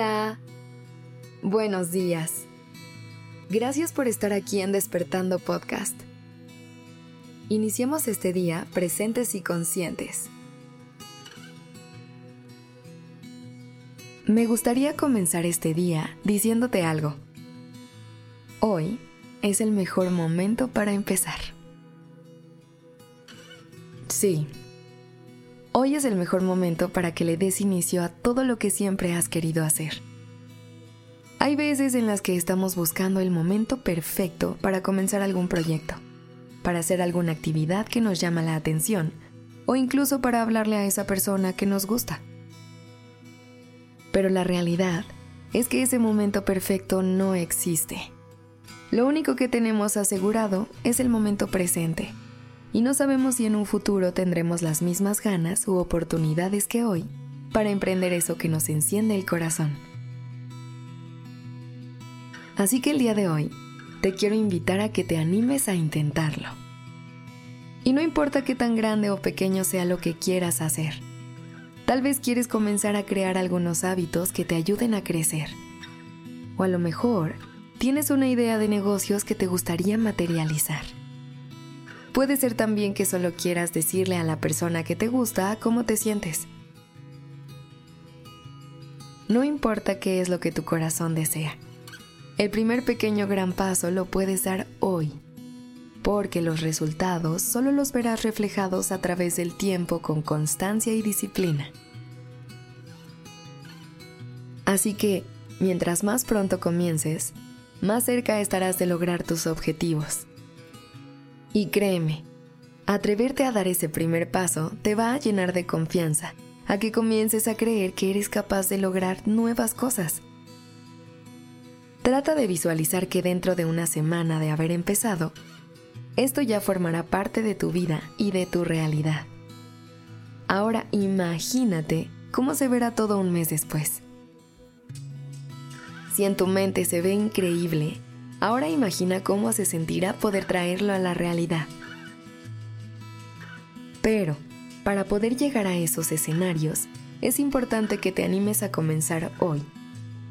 Hola. Buenos días. Gracias por estar aquí en Despertando Podcast. Iniciemos este día presentes y conscientes. Me gustaría comenzar este día diciéndote algo. Hoy es el mejor momento para empezar. Sí, Hoy es el mejor momento para que le des inicio a todo lo que siempre has querido hacer. Hay veces en las que estamos buscando el momento perfecto para comenzar algún proyecto, para hacer alguna actividad que nos llama la atención o incluso para hablarle a esa persona que nos gusta. Pero la realidad es que ese momento perfecto no existe. Lo único que tenemos asegurado es el momento presente y no sabemos si en un futuro tendremos las mismas ganas u oportunidades que hoy para emprender eso que nos enciende el corazón. Así que el día de hoy te quiero invitar a que te animes a intentarlo. Y no importa qué tan grande o pequeño sea lo que quieras hacer. Tal vez quieres comenzar a crear algunos hábitos que te ayuden a crecer. O a lo mejor tienes una idea de negocios que te gustaría materializar. Puede ser también que solo quieras decirle a la persona que te gusta cómo te sientes. No importa qué es lo que tu corazón desea. El primer pequeño gran paso lo puedes dar hoy, porque los resultados solo los verás reflejados a través del tiempo con constancia y disciplina. Así que, mientras más pronto comiences, más cerca estarás de lograr tus objetivos. Y créeme, atreverte a dar ese primer paso te va a llenar de confianza, a que comiences a creer que eres capaz de lograr nuevas cosas. Trata de visualizar que dentro de una semana de haber empezado, esto ya formará parte de tu vida y de tu realidad. Ahora imagínate cómo se verá todo un mes después. Si en tu mente se ve increíble, Ahora imagina cómo se sentirá poder traerlo a la realidad. Pero, para poder llegar a esos escenarios, es importante que te animes a comenzar hoy,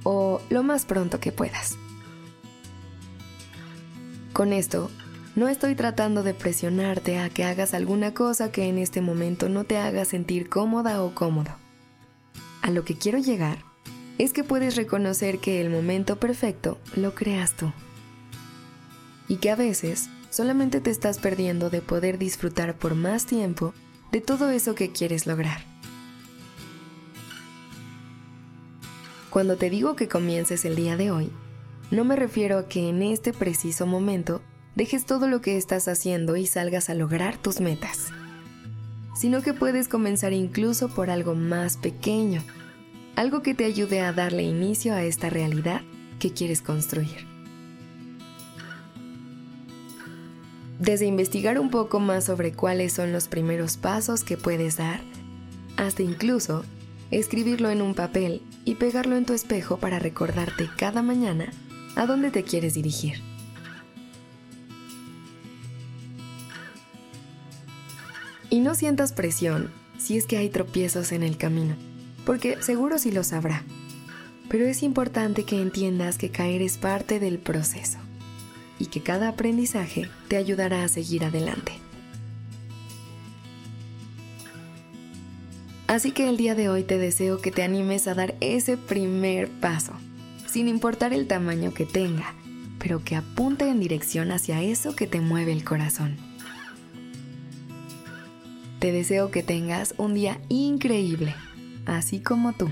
o lo más pronto que puedas. Con esto, no estoy tratando de presionarte a que hagas alguna cosa que en este momento no te haga sentir cómoda o cómodo. A lo que quiero llegar es que puedes reconocer que el momento perfecto lo creas tú y que a veces solamente te estás perdiendo de poder disfrutar por más tiempo de todo eso que quieres lograr. Cuando te digo que comiences el día de hoy, no me refiero a que en este preciso momento dejes todo lo que estás haciendo y salgas a lograr tus metas, sino que puedes comenzar incluso por algo más pequeño, algo que te ayude a darle inicio a esta realidad que quieres construir. Desde investigar un poco más sobre cuáles son los primeros pasos que puedes dar, hasta incluso escribirlo en un papel y pegarlo en tu espejo para recordarte cada mañana a dónde te quieres dirigir. Y no sientas presión si es que hay tropiezos en el camino, porque seguro sí los habrá. Pero es importante que entiendas que caer es parte del proceso y que cada aprendizaje te ayudará a seguir adelante. Así que el día de hoy te deseo que te animes a dar ese primer paso, sin importar el tamaño que tenga, pero que apunte en dirección hacia eso que te mueve el corazón. Te deseo que tengas un día increíble, así como tú.